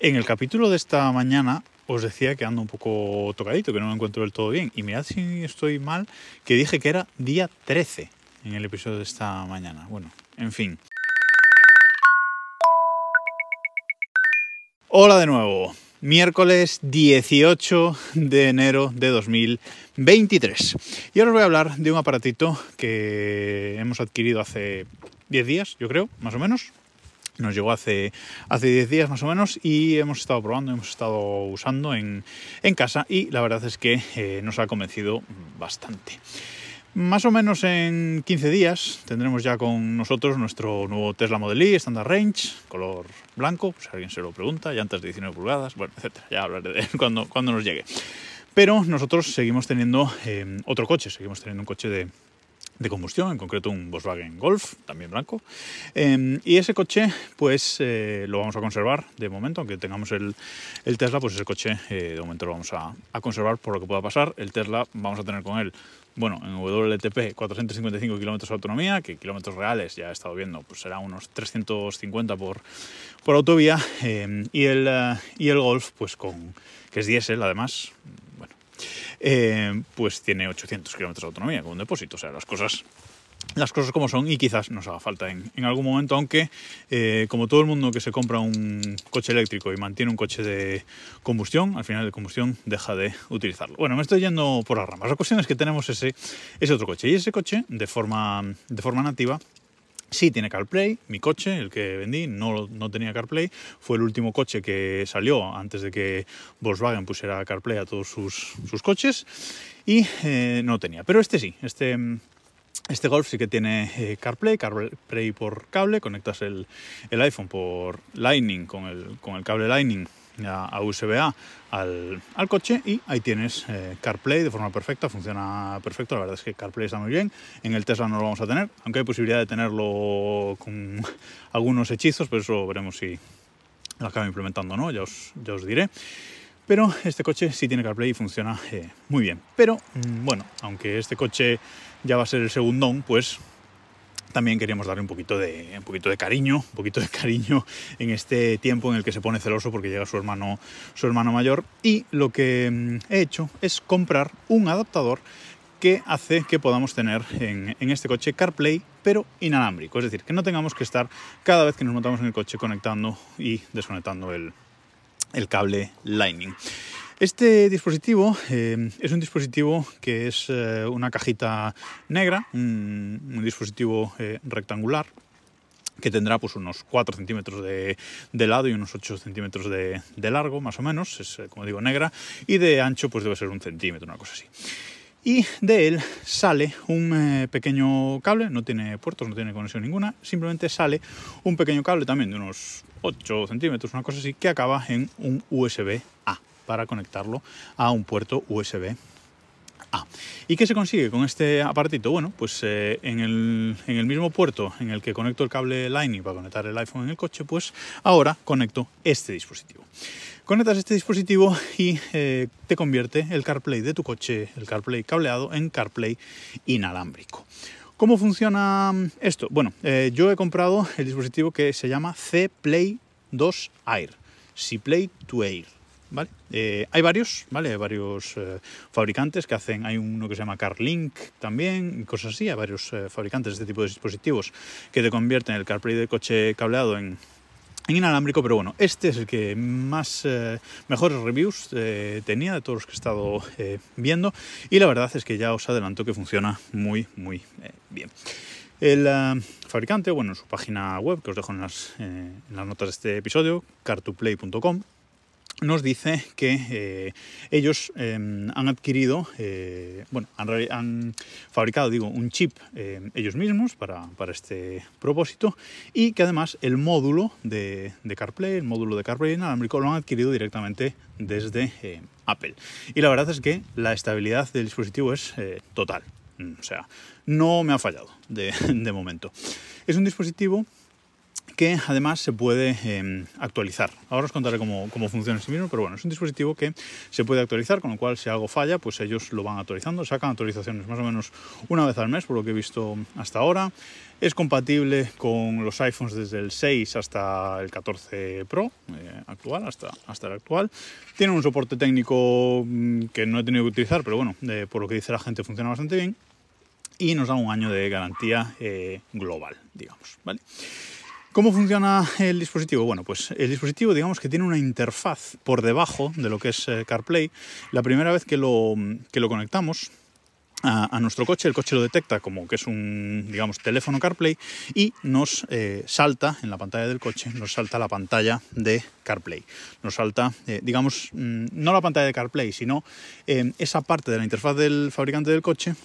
En el capítulo de esta mañana os decía que ando un poco tocadito, que no me encuentro del todo bien. Y mirad si estoy mal, que dije que era día 13 en el episodio de esta mañana. Bueno, en fin. Hola de nuevo. Miércoles 18 de enero de 2023. Y ahora os voy a hablar de un aparatito que hemos adquirido hace 10 días, yo creo, más o menos. Nos llegó hace, hace 10 días más o menos y hemos estado probando, hemos estado usando en, en casa y la verdad es que eh, nos ha convencido bastante. Más o menos en 15 días tendremos ya con nosotros nuestro nuevo Tesla Model Y Standard Range, color blanco, si alguien se lo pregunta, llantas de 19 pulgadas, bueno, etcétera, ya hablaré de él cuando, cuando nos llegue. Pero nosotros seguimos teniendo eh, otro coche, seguimos teniendo un coche de, de combustión, en concreto un Volkswagen Golf, también blanco. Eh, y ese coche, pues eh, lo vamos a conservar de momento, aunque tengamos el, el Tesla, pues ese coche eh, de momento lo vamos a, a, conservar por lo que pueda pasar. El Tesla vamos a tener con él, bueno, en WLTP 455 kilómetros de autonomía, que kilómetros reales ya he estado viendo, pues será unos 350 por, por autovía. y, el, y el Golf, pues con, que es diésel además, eh, pues tiene 800 kilómetros de autonomía con un depósito. O sea, las cosas, las cosas como son y quizás nos haga falta en, algún momento, aunque eh, como todo el mundo que se compra un coche eléctrico y mantiene un coche de combustión, al final de combustión deja de utilizarlo. Bueno, me estoy yendo por las ramas. La cuestión es que tenemos ese, ese otro coche y ese coche de forma, de forma nativa Sí tiene CarPlay, mi coche, el que vendí, no, no, tenía CarPlay. Fue el último coche que salió antes de que Volkswagen pusiera CarPlay a todos sus, sus coches y eh, no tenía. Pero este sí, este, este Golf sí que tiene eh, CarPlay, CarPlay por cable, conectas el, el iPhone por Lightning con el, con el cable Lightning a USB-A al, coche y ahí tienes eh, CarPlay de forma perfecta, funciona perfecto, la verdad es que CarPlay está muy bien, en el Tesla no lo vamos a tener, aunque hay posibilidad de tenerlo con algunos hechizos, pero eso veremos si lo acabo implementando o no, ya os, ya os diré. Pero este coche sí tiene CarPlay y funciona eh, muy bien. Pero mm, bueno, aunque este coche ya va a ser el segundón, pues también queríamos darle un poquito de un poquito de cariño, un poquito de cariño en este tiempo en el que se pone celoso porque llega su hermano su hermano mayor y lo que mm, he hecho es comprar un adaptador que hace que podamos tener en, en, este coche CarPlay, pero inalámbrico. Es decir, que no tengamos que estar cada vez que nos montamos en el coche conectando y desconectando el, el cable Lightning. Este dispositivo eh, es un dispositivo que es eh, una cajita negra, un, dispositivo eh, rectangular que tendrá pues unos 4 centímetros de, de lado y unos 8 centímetros de, de, largo, más o menos, es como digo negra, y de ancho pues debe ser un centímetro, una cosa así. Y de él sale un pequeño cable, no tiene puertos, no tiene conexión ninguna, simplemente sale un pequeño cable también de unos 8 centímetros, una cosa así, que acaba en un USB-A para conectarlo a un puerto USB A. ¿Y qué se consigue con este aparatito? Bueno, pues eh, en, el, mismo puerto en el que conecto el cable Lightning para conectar el iPhone en el coche, pues ahora conecto este dispositivo. Conectas este dispositivo y eh, te convierte el CarPlay de tu coche, el CarPlay cableado, en CarPlay inalámbrico. ¿Cómo funciona esto? Bueno, eh, yo he comprado el dispositivo que se llama C-Play 2 Air, C-Play 2 Air. Eh, hay varios, ¿vale? Hay varios eh, fabricantes que hacen, hay uno que se llama CarLink también, cosas así, hay varios eh, fabricantes de este tipo de dispositivos que te convierten el CarPlay del coche cableado en, inalámbrico, pero bueno, este es el que más mejores reviews tenía de todos los que he estado viendo y la verdad es que ya os adelanto que funciona muy muy bien. El fabricante, bueno, en su página web, que os dejo en las, en las notas de este episodio, car2play.com, nos dice que eh, ellos eh, han adquirido, eh, bueno, han, fabricado, digo, un chip ellos mismos para, para, este propósito y que además el módulo de, CarPlay, el módulo de CarPlay inalámbrico, lo han adquirido directamente desde Apple. Y la verdad es que la estabilidad del dispositivo es total, o sea, no me ha fallado de, de momento. Es un dispositivo que además se puede em, actualizar. Ahora os contaré cómo, cómo funciona este mismo, pero bueno, es un dispositivo que se puede actualizar, con lo cual si algo falla, pues ellos lo van actualizando, sacan actualizaciones más o menos una vez al mes, por lo que he visto hasta ahora. Es compatible con los iPhones desde el 6 hasta el 14 Pro eh, actual, hasta, hasta el actual. Tiene un soporte técnico mm, que no he tenido que utilizar, pero bueno, por lo que dice la gente funciona bastante bien. Y nos da un año de garantía eh, global, digamos. ¿vale? ¿Cómo funciona el dispositivo? Bueno, pues el dispositivo digamos que tiene una interfaz por debajo de lo que es eh, CarPlay. La primera vez que lo, que lo conectamos, a, nuestro coche, el coche lo detecta como que es un, digamos, teléfono CarPlay y nos eh, salta en la pantalla del coche, nos salta la pantalla de CarPlay. Nos salta, eh, digamos, mm, no la pantalla de CarPlay, sino eh, esa parte de la interfaz del fabricante del coche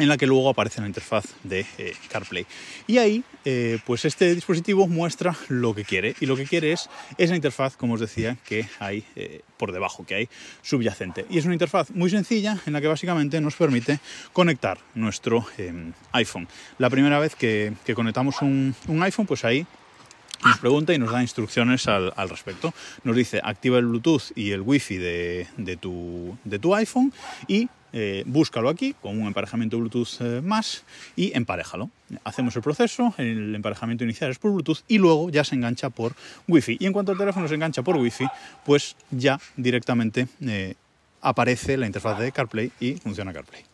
en la que luego aparece la interfaz de eh, CarPlay. Y ahí, eh, pues este dispositivo muestra lo que quiere, y lo que quiere es esa interfaz, como os decía, que hay eh, por debajo, que hay subyacente. Y es una interfaz muy sencilla en la que básicamente nos permite conectar nuestro iPhone. La primera vez que, conectamos un, iPhone, pues ahí nos pregunta y nos da instrucciones al, respecto. Nos dice activa el Bluetooth y el Wi-Fi de, de, tu, de tu iPhone y eh, búscalo aquí con un emparejamiento Bluetooth eh, más y emparejalo. Hacemos el proceso, el emparejamiento inicial es por Bluetooth y luego ya se engancha por Wi-Fi. Y en cuanto el teléfono se engancha por Wi-Fi, pues ya directamente eh, aparece la interfaz de CarPlay y funciona CarPlay.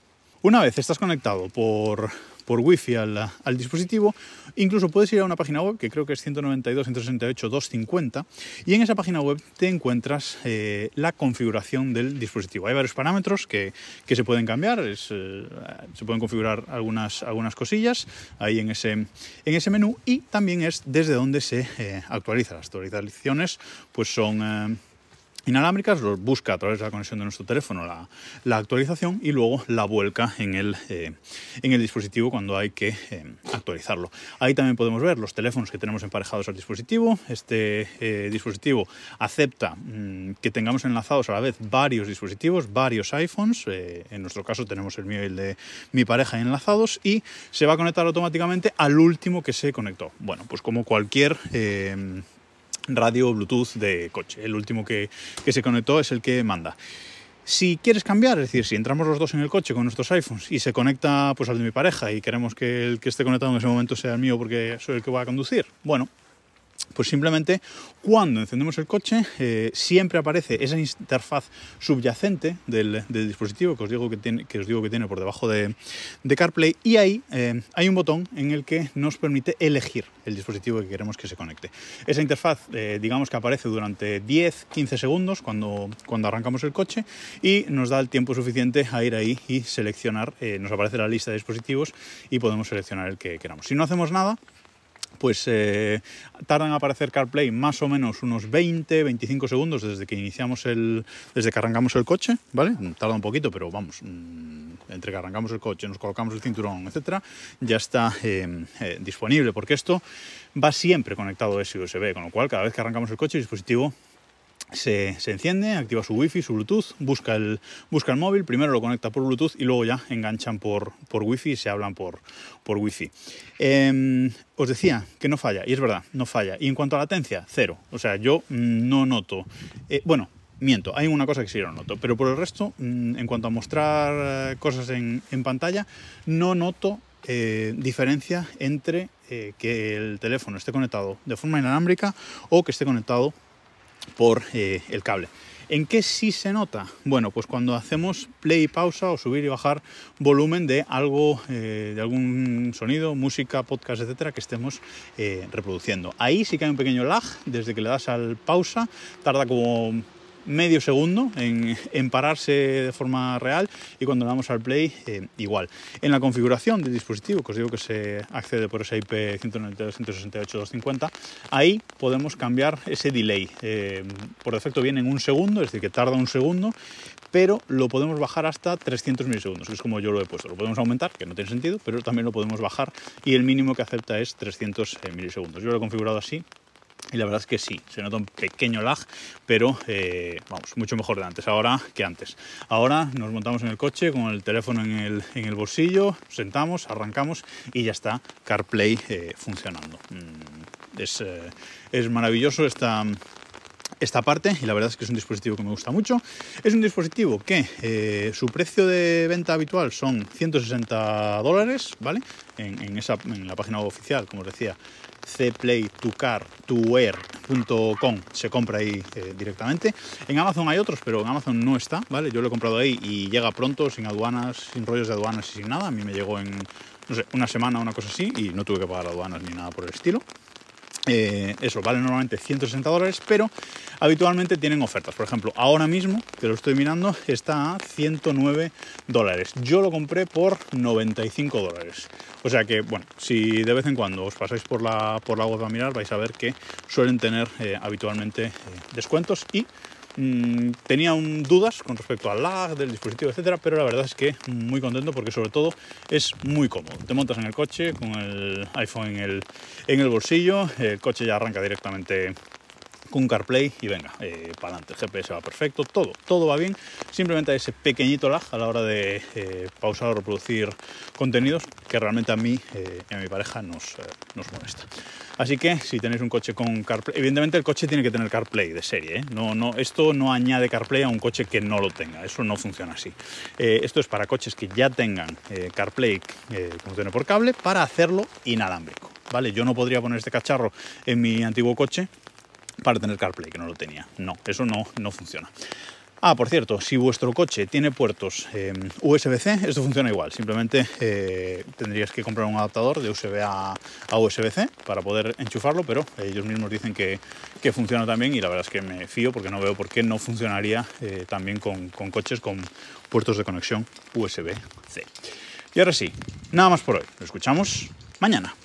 Una vez estás conectado por, por Wi-Fi al, dispositivo, incluso puedes ir a una página web que creo que es 192.168.250 y en esa página web te encuentras eh, la configuración del dispositivo. Hay varios parámetros que, se pueden cambiar, eh, se pueden configurar algunas, algunas cosillas ahí en ese, en ese menú y también es desde donde se eh, actualiza. Las actualizaciones pues son inalámbricas, los busca a través de la conexión de nuestro teléfono la, actualización y luego la vuelca en el, eh, en el dispositivo cuando hay que eh, actualizarlo. Ahí también podemos ver los teléfonos que tenemos emparejados al dispositivo. Este eh, dispositivo acepta mm, que tengamos enlazados a la vez varios dispositivos, varios iPhones. en nuestro caso tenemos el mío y el de mi pareja enlazados y se va a conectar automáticamente al último que se conectó. Bueno, pues como cualquier radio Bluetooth de coche. El último que, se conectó es el que manda. Si quieres cambiar, es decir, si entramos los dos en el coche con nuestros iPhones y se conecta pues al de mi pareja y queremos que el que esté conectado en ese momento sea el mío porque soy el que va a conducir, bueno, pues simplemente cuando encendemos el coche eh, siempre aparece esa interfaz subyacente del, dispositivo que os, digo que, tiene, que os digo que tiene por debajo de, CarPlay y ahí eh, hay un botón en el que nos permite elegir el dispositivo que queremos que se conecte. Esa interfaz eh, digamos que aparece durante 10-15 segundos cuando, cuando arrancamos el coche y nos da el tiempo suficiente a ir ahí y seleccionar, nos aparece la lista de dispositivos y podemos seleccionar el que queramos. Si no hacemos nada, pues eh, tardan en aparecer CarPlay más o menos unos 20-25 segundos desde que iniciamos el, desde que arrancamos el coche, ¿vale? Tarda un poquito, pero vamos, mm, entre que arrancamos el coche, nos colocamos el cinturón, etcétera, ya está eh, eh, disponible, porque esto va siempre conectado a USB, con lo cual cada vez que arrancamos el coche el dispositivo se, enciende, activa su wifi, su bluetooth, busca el, busca el móvil, primero lo conecta por bluetooth y luego ya enganchan por, por wifi y se hablan por, por wifi. Em, os decía que no falla, y es verdad, no falla. Y en cuanto a latencia, cero. O sea, yo mm, no noto, eh, bueno, miento, hay una cosa que sí lo noto, pero por el resto, mm, en cuanto a mostrar eh, cosas en, pantalla, no noto eh, diferencia entre que el teléfono esté conectado de forma inalámbrica o que esté conectado por eh, el cable. ¿En qué sí se nota? Bueno, pues cuando hacemos play y pausa o subir y bajar volumen de algo, eh, de algún sonido, música, podcast, etcétera, que estemos eh, reproduciendo. Ahí sí que hay un pequeño lag, desde que le das al pausa, tarda como medio segundo en, pararse de forma real y cuando le damos al play eh, igual. En la configuración del dispositivo, que os digo que se accede por esa IP 192.168.250, ahí podemos cambiar ese delay. Eh, por defecto viene en un segundo, es decir, que tarda un segundo, pero lo podemos bajar hasta 300 milisegundos, que es como yo lo he puesto. Lo podemos aumentar, que no tiene sentido, pero también lo podemos bajar y el mínimo que acepta es 300 eh, milisegundos. Yo lo he configurado así y la verdad es que sí, se nota un pequeño lag, pero eh, vamos, mucho mejor de antes, ahora que antes. Ahora nos montamos en el coche con el teléfono en el, en el bolsillo, sentamos, arrancamos y ya está CarPlay eh, funcionando. Mm, es, eh, es maravilloso esta, esta parte y la verdad es que es un dispositivo que me gusta mucho. Es un dispositivo que eh, su precio de venta habitual son 160 dólares, ¿vale? En, esa, en la página oficial, como os decía, cplaytocar2wear.com se compra ahí eh, directamente. En Amazon hay otros, pero en Amazon no está, ¿vale? Yo lo he comprado ahí y llega pronto, sin aduanas, sin rollos de aduanas y sin nada. A mí me llegó en, no sé, una semana una cosa así y no tuve que pagar aduanas ni nada por el estilo. Eh, eso vale normalmente 160 dólares, pero habitualmente tienen ofertas. Por ejemplo, ahora mismo, que lo estoy mirando, está a 109 dólares. Yo lo compré por 95 dólares. O sea que, bueno, si de vez en cuando os pasáis por la, por la web a mirar, vais a ver que suelen tener eh, habitualmente eh, descuentos y Mm, tenía un, dudas con respecto al lag del dispositivo, etcétera, pero la verdad es que muy contento porque sobre todo es muy cómodo. Te montas en el coche con el iPhone en el, en el bolsillo, el coche ya arranca directamente con CarPlay y venga, eh, para adelante, el GPS va perfecto, todo, todo va bien, simplemente ese pequeñito lag a la hora de eh, pausar o reproducir contenidos que realmente a mí eh, y a mi pareja nos, nos molesta. Así que si tenéis un coche con CarPlay, evidentemente el coche tiene que tener CarPlay de serie, ¿eh? no, no, esto no añade CarPlay a un coche que no lo tenga, eso no funciona así. Eh, esto es para coches que ya tengan eh, CarPlay que funcione por cable para hacerlo inalámbrico. ¿Vale? Yo no podría poner este cacharro en mi antiguo coche para tener CarPlay, que no lo tenía. No, eso no, no funciona. Ah, por cierto, si vuestro coche tiene puertos eh, USB-C, esto funciona igual. Simplemente eh, tendrías que comprar un adaptador de USB a, a USB-C para poder enchufarlo, pero ellos mismos dicen que, que, funciona también y la verdad es que me fío porque no veo por qué no funcionaría eh, también con, con coches con puertos de conexión USB-C. Y ahora sí, nada más por hoy. Lo escuchamos mañana.